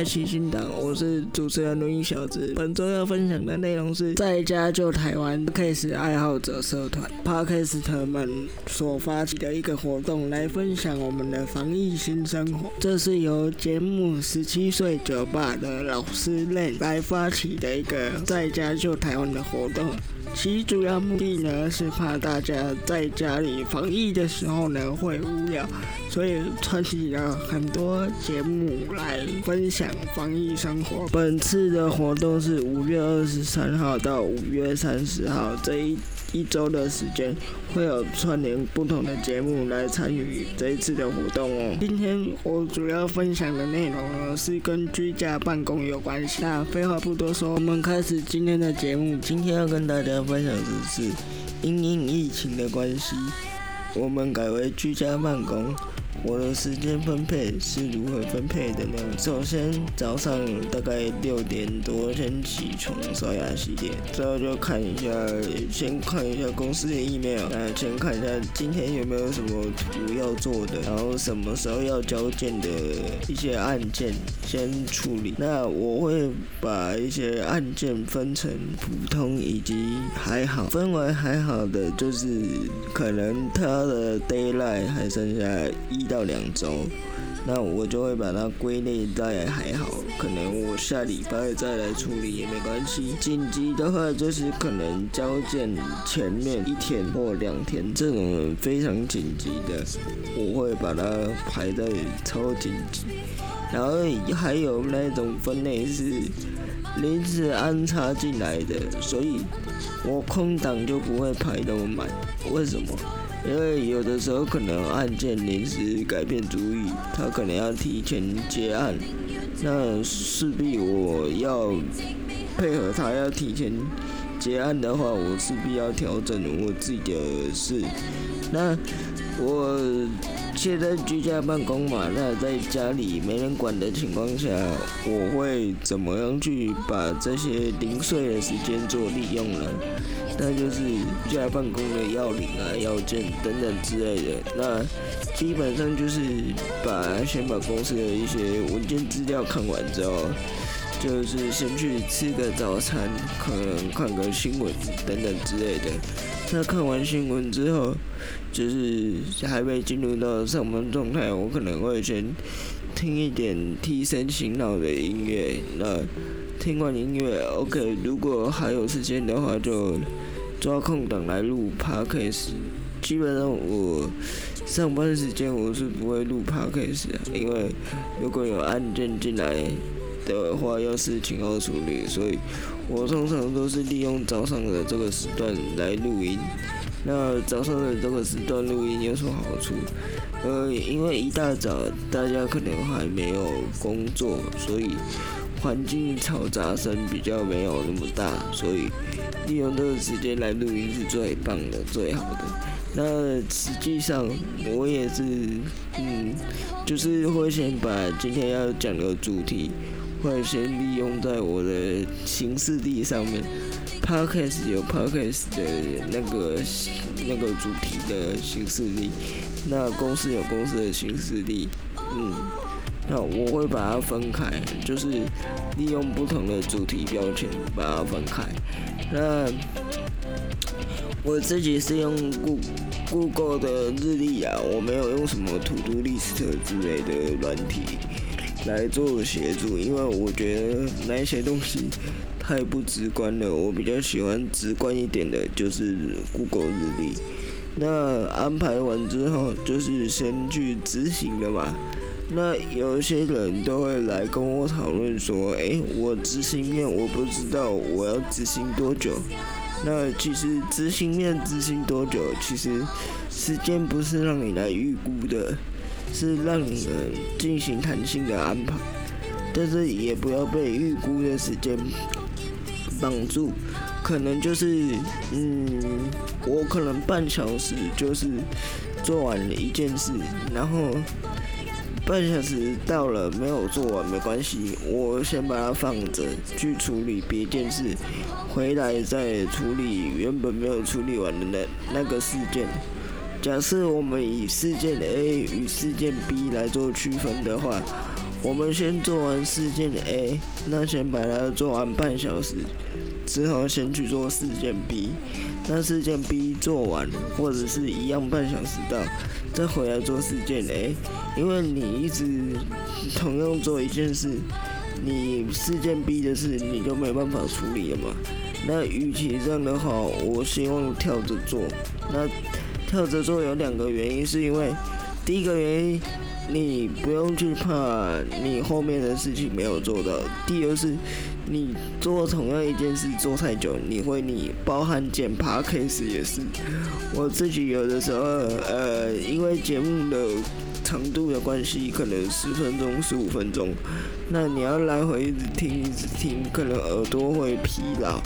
快骑行党，我是主持人录音小子。本周要分享的内容是在家救台湾 Case 爱好者社团 Podcast 们所发起的一个活动，来分享我们的防疫新生活。这是由节目十七岁酒吧的老师妹来发起的一个在家救台湾的活动。其主要目的呢是怕大家在家里防疫的时候呢会无聊，所以串起了很多节目来分享防疫生活。本次的活动是五月二十三号到五月三十号这一。一周的时间会有串联不同的节目来参与这一次的活动哦。今天我主要分享的内容呢是跟居家办公有关系。那废话不多说，我们开始今天的节目。今天要跟大家分享的是因应疫情的关系，我们改为居家办公。我的时间分配是如何分配的呢？首先早上大概六点多先起床刷牙洗脸，之后就看一下，先看一下公司的 email，那先看一下今天有没有什么图要做的，然后什么时候要交件的一些案件先处理。那我会把一些案件分成普通以及还好，分为还好的就是可能他的 d a y l i g h t 还剩下一。到两周，那我就会把它归类在还好，可能我下礼拜再来处理也没关系。紧急的话就是可能交件前面一天或两天，这种非常紧急的，我会把它排在超紧急。然后还有那种分类是临时安插进来的，所以我空档就不会排那么满。为什么？因为有的时候可能案件临时改变主意，他可能要提前结案，那势必我要配合他要提前结案的话，我势必要调整我自己的事。那我现在居家办公嘛，那在家里没人管的情况下，我会怎么样去把这些零碎的时间做利用呢？那就是居家办公的要领啊、要件等等之类的。那基本上就是把先把公司的一些文件资料看完之后，就是先去吃个早餐，可能看个新闻等等之类的。那看完新闻之后，就是还没进入到上班状态，我可能会先听一点提神醒脑的音乐。那听完音乐，OK，如果还有时间的话就。抓空档来录 podcast，基本上我上班时间我是不会录 podcast 的，因为如果有案件进来的话，要事情要处理，所以我通常都是利用早上的这个时段来录音。那早上的这个时段录音有什么好处？呃，因为一大早大家可能还没有工作，所以环境嘈杂声比较没有那么大，所以。利用这个时间来录音是最棒的、最好的。那实际上我也是，嗯，就是会先把今天要讲的主题，会先利用在我的行事历上面。Podcast 有 Podcast 的那个那个主题的行事历，那公司有公司的行事历，嗯，那我会把它分开，就是利用不同的主题标签把它分开。那我自己是用 Google 的日历啊，我没有用什么 To Do List 之类的软体来做协助，因为我觉得那些东西太不直观了。我比较喜欢直观一点的，就是 Google 日历。那安排完之后，就是先去执行了嘛。那有些人都会来跟我讨论说，哎，我执行面我不知道我要执行多久。那其实执行面执行多久，其实时间不是让你来预估的，是让你们进行弹性的安排。但是也不要被预估的时间绑住，可能就是，嗯，我可能半小时就是做完了一件事，然后。半小时到了，没有做完没关系，我先把它放着，去处理别件事，回来再处理原本没有处理完的那那个事件。假设我们以事件 A 与事件 B 来做区分的话，我们先做完事件 A，那先把它做完半小时，之后先去做事件 B，那事件 B 做完或者是一样半小时到，再回来做事件 A，因为你一直同样做一件事，你事件 B 的事你就没办法处理了嘛。那与其这样的话，我希望跳着做。那跳着做有两个原因，是因为第一个原因，你不用去怕你后面的事情没有做到；第二是，你做同样一件事做太久，你会你包含剪爬 case 也是。我自己有的时候，呃，因为节目的。长度的关系，可能十分钟、十五分钟，那你要来回一直听、一直听，可能耳朵会疲劳，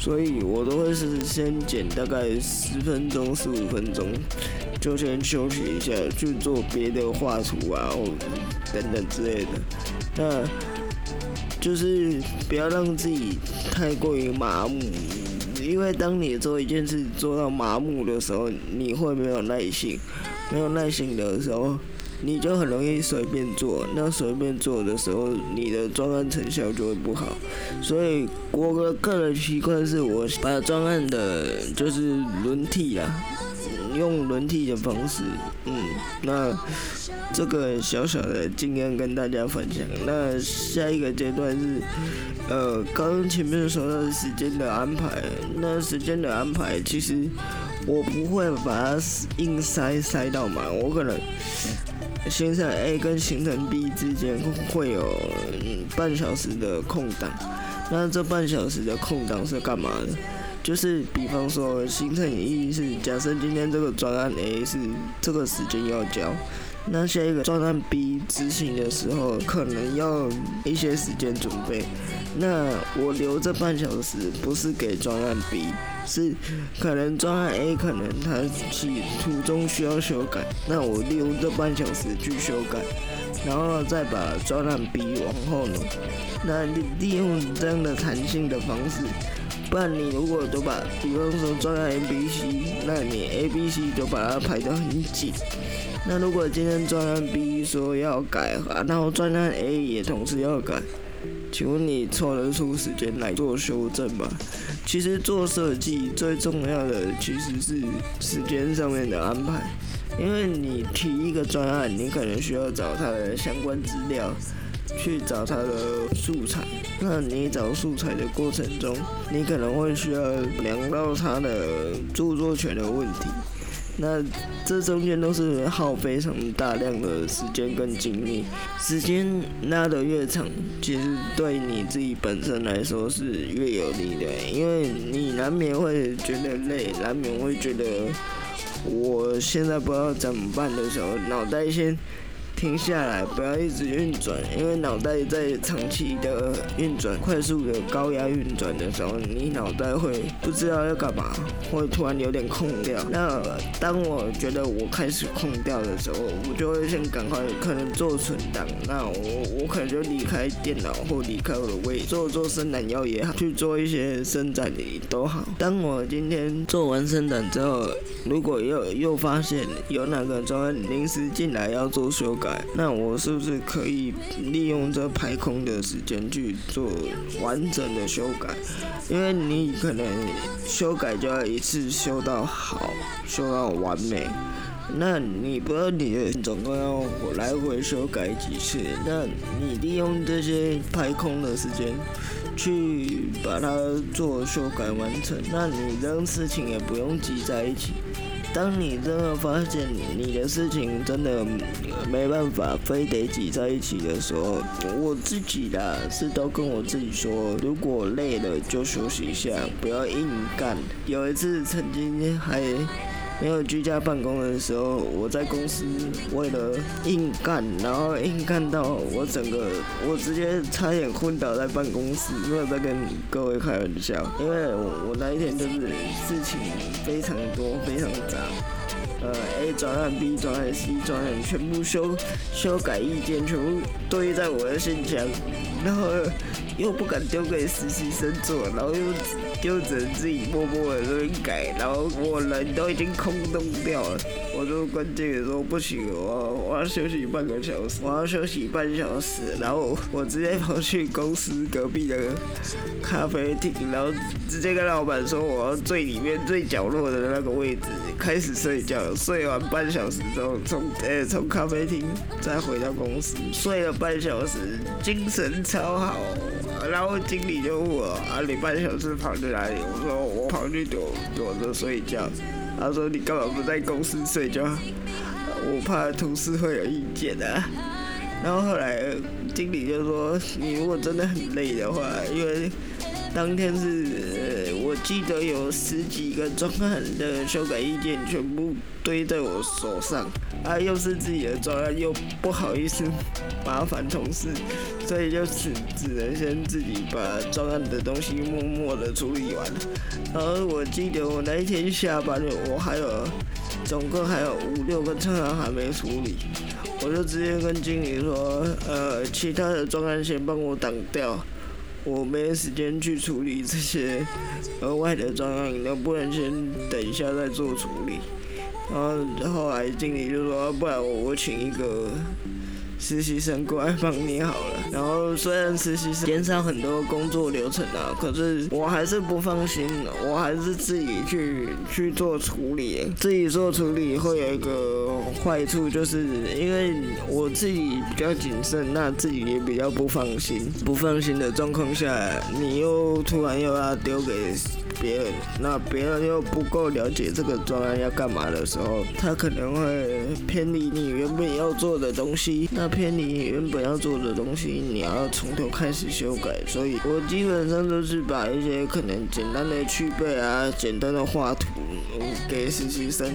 所以我都会是先剪大概十分钟、十五分钟，就先休息一下，去做别的画图啊，等等之类的。那就是不要让自己太过于麻木，因为当你做一件事做到麻木的时候，你会没有耐心，没有耐心的时候。你就很容易随便做，那随便做的时候，你的专案成效就会不好。所以我的个人习惯是我把专案的，就是轮替啊，用轮替的方式，嗯，那这个小小的经验跟大家分享。那下一个阶段是，呃，刚前面说到时间的安排，那时间的安排其实我不会把它硬塞塞到满，我可能。行程 A 跟行程 B 之间会有半小时的空档，那这半小时的空档是干嘛的？就是比方说，行程一是假设今天这个专案 A 是这个时间要交，那下一个专案 B 执行的时候可能要一些时间准备，那我留这半小时不是给专案 B。是，可能专案 A 可能他去途中需要修改，那我利用这半小时去修改，然后再把专案 B 往后挪。那利利用这样的弹性的方式，不然你如果都把，比方说专案 A、B、C，那你 A、B、C 就把它排得很紧。那如果今天专案 B 说要改，然后专案 A 也同时要改。请问你抽得出时间来做修正吗？其实做设计最重要的其实是时间上面的安排，因为你提一个专案，你可能需要找他的相关资料，去找他的素材。那你找素材的过程中，你可能会需要量到他的著作权的问题。那这中间都是耗非常大量的时间跟精力，时间拉得越长，其实对你自己本身来说是越有利的，因为你难免会觉得累，难免会觉得我现在不知道怎么办的时候，脑袋先。停下来，不要一直运转，因为脑袋在长期的运转、快速的高压运转的时候，你脑袋会不知道要干嘛，会突然有点空掉。那当我觉得我开始空掉的时候，我就会先赶快可能做存档，那我我可能就离开电脑或离开我的位，做做伸展腰也好，去做一些伸展的都好。当我今天做完伸展之后，如果又又发现有哪个专临时进来要做修改。那我是不是可以利用这排空的时间去做完整的修改？因为你可能修改就要一次修到好，修到完美。那你不知道你总共要来回修改几次？那你利用这些排空的时间去把它做修改完成，那你这事情也不用挤在一起。当你真的发现你的事情真的没办法，非得挤在一起的时候，我自己的是都跟我自己说，如果累了就休息一下，不要硬干。有一次曾经还。没有居家办公的时候，我在公司为了硬干，然后硬干到我整个，我直接差点昏倒在办公室，没有在跟各位开玩笑，因为我那一天就是事情非常多，非常杂，呃，A 转案、B 转案、C 转案，全部修修改意见全部堆在我的信箱，然后又不敢丢给实习生做，然后又。就只能自己默默的在那边改，然后我人都已经空洞掉了，我就跟经理说不行，我我要休息半个小时，我要休息半小时，然后我直接跑去公司隔壁的咖啡厅，然后直接跟老板说我要最里面最角落的那个位置开始睡觉，睡完半小时之后从呃从咖啡厅再回到公司，睡了半小时，精神超好。然后经理就问我啊，你半小时跑去哪里？我说我跑去躲躲着睡觉。他说你干嘛不在公司睡觉？我怕同事会有意见啊。然后后来经理就说，你如果真的很累的话，因为当天是我记得有十几个专案的修改意见全部堆在我手上，啊又是自己的专案，又不好意思麻烦同事，所以就只只能先自己把专案的东西默默的处理完。然后我记得我那一天下班了，我还有总共还有五六个专案还没处理。我就直接跟经理说，呃，其他的专案先帮我挡掉，我没时间去处理这些额外的专案，能不能先等一下再做处理？然后后来经理就说，不然我我请一个。实习生过来帮你好了，然后虽然实习生减少很多工作流程啊，可是我还是不放心，我还是自己去去做处理。自己做处理会有一个坏处，就是因为我自己比较谨慎，那自己也比较不放心。不放心的状况下，你又突然又要丢给。别人那别人又不够了解这个专案要干嘛的时候，他可能会偏离你原本要做的东西。那偏离你原本要做的东西，你要从头开始修改。所以我基本上都是把一些可能简单的去背啊、简单的画图给实习生。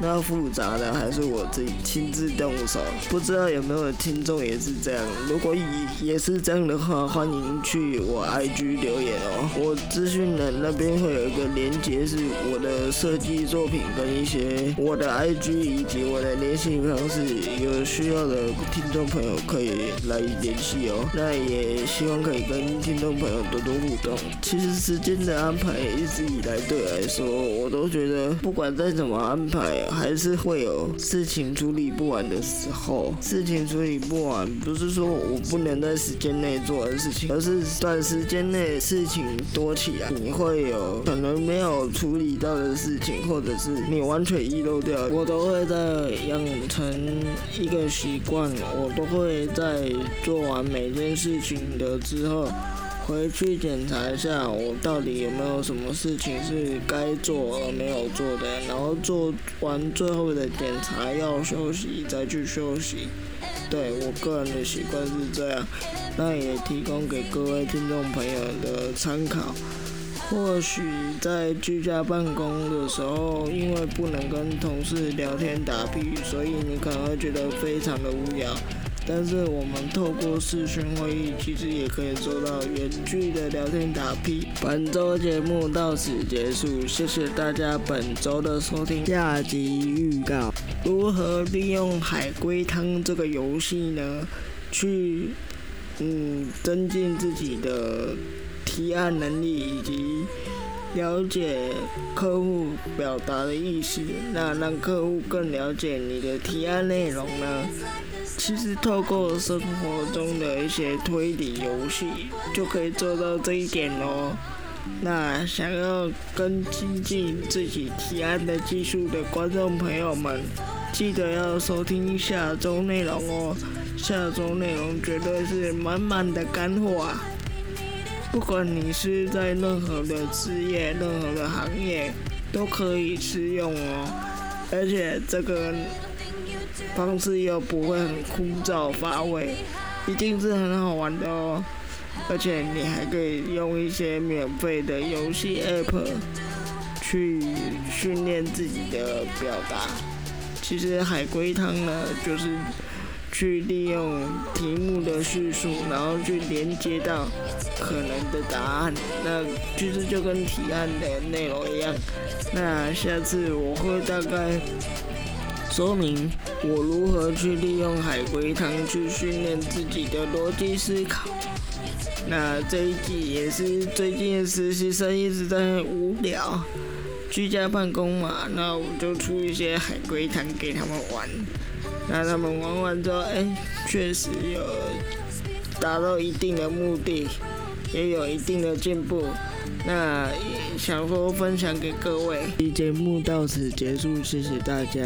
那复杂的还是我自己亲自动手，不知道有没有听众也是这样。如果也是这样的话，欢迎去我 IG 留言哦。我资讯栏那边会有一个连接，是我的设计作品跟一些我的 IG 以及我的联系方式，有需要的听众朋友可以来联系哦。那也希望可以跟听众朋友多多互动。其实时间的安排一直以来对我来说，我都觉得不管再怎么安排。还是会有事情处理不完的时候，事情处理不完，不是说我不能在时间内做的事情，而是短时间内事情多起来，你会有可能没有处理到的事情，或者是你完全遗漏掉。我都会在养成一个习惯，我都会在做完每件事情的之后。回去检查一下，我到底有没有什么事情是该做而没有做的，然后做完最后的检查要休息再去休息。对我个人的习惯是这样，那也提供给各位听众朋友的参考。或许在居家办公的时候，因为不能跟同事聊天打屁，所以你可能会觉得非常的无聊。但是我们透过视讯会议，其实也可以做到远距的聊天打屁。本周节目到此结束，谢谢大家本周的收听。下集预告：如何利用海龟汤这个游戏呢？去嗯增进自己的提案能力，以及了解客户表达的意思，那让客户更了解你的提案内容呢？其实透过生活中的一些推理游戏，就可以做到这一点哦。那想要更精进自己提案的技术的观众朋友们，记得要收听下周内容哦。下周内容绝对是满满的干货啊！不管你是在任何的职业、任何的行业，都可以使用哦。而且这个。方式又不会很枯燥乏味，一定是很好玩的哦。而且你还可以用一些免费的游戏 App 去训练自己的表达。其实海龟汤呢，就是去利用题目的叙述，然后去连接到可能的答案。那其实就跟提案的内容一样。那下次我会大概。说明我如何去利用海龟汤去训练自己的逻辑思考。那这一季也是最近实习生一直在无聊，居家办公嘛，那我就出一些海龟汤给他们玩。那他们玩完之后，哎，确实有达到一定的目的，也有一定的进步。那想说分享给各位，节目到此结束，谢谢大家。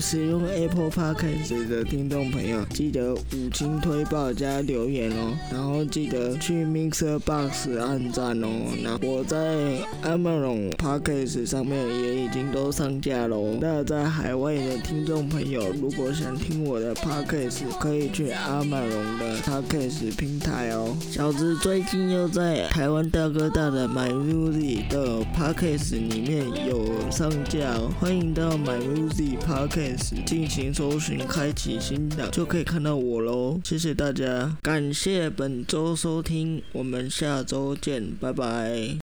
使用 Apple Podcast 的听众朋友，记得五星推报加留言哦，然后记得去 Mixer Box 按赞哦。那我在 Amazon Podcast 上面也已经都上架喽。那在海外的听众朋友，如果想听我的 Podcast，可以去阿马龙的 Podcast 平台哦。小子最近又在台湾大哥大的买。Music 的 Podcast 里面有上架，欢迎到 My Music Podcast 进行搜寻，开启新档就可以看到我喽。谢谢大家，感谢本周收听，我们下周见，拜拜。